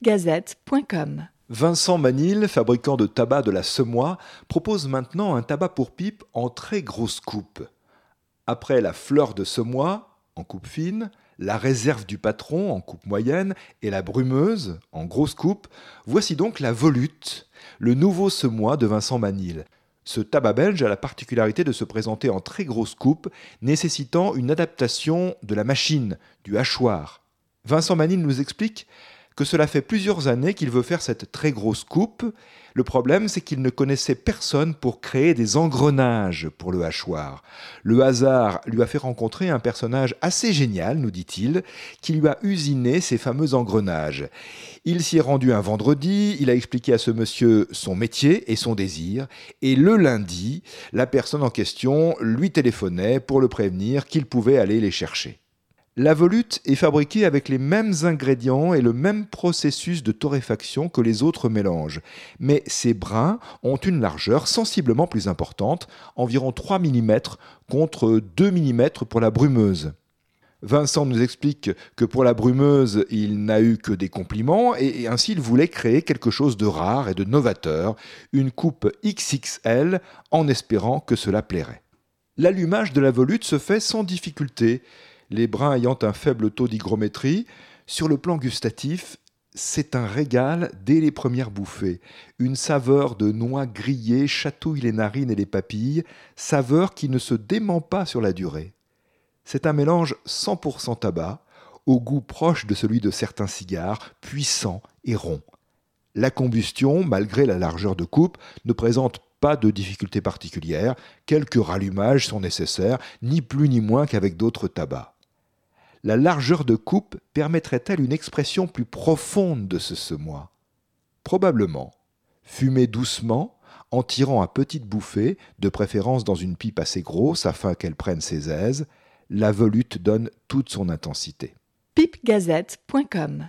pipegazette.com. Vincent Manil, fabricant de tabac de la Semois, propose maintenant un tabac pour pipe en très grosse coupe. Après la fleur de Semois, en coupe fine, la réserve du patron en coupe moyenne et la brumeuse en grosse coupe, voici donc la volute, le nouveau semois de Vincent Manil. Ce tabac belge a la particularité de se présenter en très grosse coupe, nécessitant une adaptation de la machine, du hachoir. Vincent Manil nous explique que cela fait plusieurs années qu'il veut faire cette très grosse coupe. Le problème, c'est qu'il ne connaissait personne pour créer des engrenages pour le hachoir. Le hasard lui a fait rencontrer un personnage assez génial, nous dit-il, qui lui a usiné ces fameux engrenages. Il s'y est rendu un vendredi, il a expliqué à ce monsieur son métier et son désir, et le lundi, la personne en question lui téléphonait pour le prévenir qu'il pouvait aller les chercher. La volute est fabriquée avec les mêmes ingrédients et le même processus de torréfaction que les autres mélanges, mais ces brins ont une largeur sensiblement plus importante, environ 3 mm contre 2 mm pour la brumeuse. Vincent nous explique que pour la brumeuse, il n'a eu que des compliments et ainsi il voulait créer quelque chose de rare et de novateur, une coupe XXL en espérant que cela plairait. L'allumage de la volute se fait sans difficulté les brins ayant un faible taux d'hygrométrie. Sur le plan gustatif, c'est un régal dès les premières bouffées. Une saveur de noix grillées chatouille les narines et les papilles, saveur qui ne se dément pas sur la durée. C'est un mélange 100% tabac, au goût proche de celui de certains cigares, puissant et rond. La combustion, malgré la largeur de coupe, ne présente pas de difficultés particulières, quelques rallumages sont nécessaires, ni plus ni moins qu'avec d'autres tabacs la largeur de coupe permettrait-elle une expression plus profonde de ce semois? Probablement. Fumer doucement, en tirant à petites bouffées, de préférence dans une pipe assez grosse afin qu'elle prenne ses aises, la volute donne toute son intensité. pipegazette.com